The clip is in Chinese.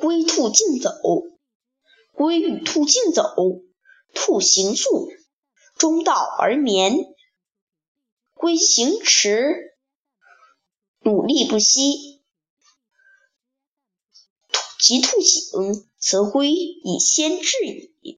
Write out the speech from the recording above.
龟兔竞走，龟与兔竞走，兔行速，中道而眠；龟行迟，努力不息。兔及兔醒，则龟已先至矣。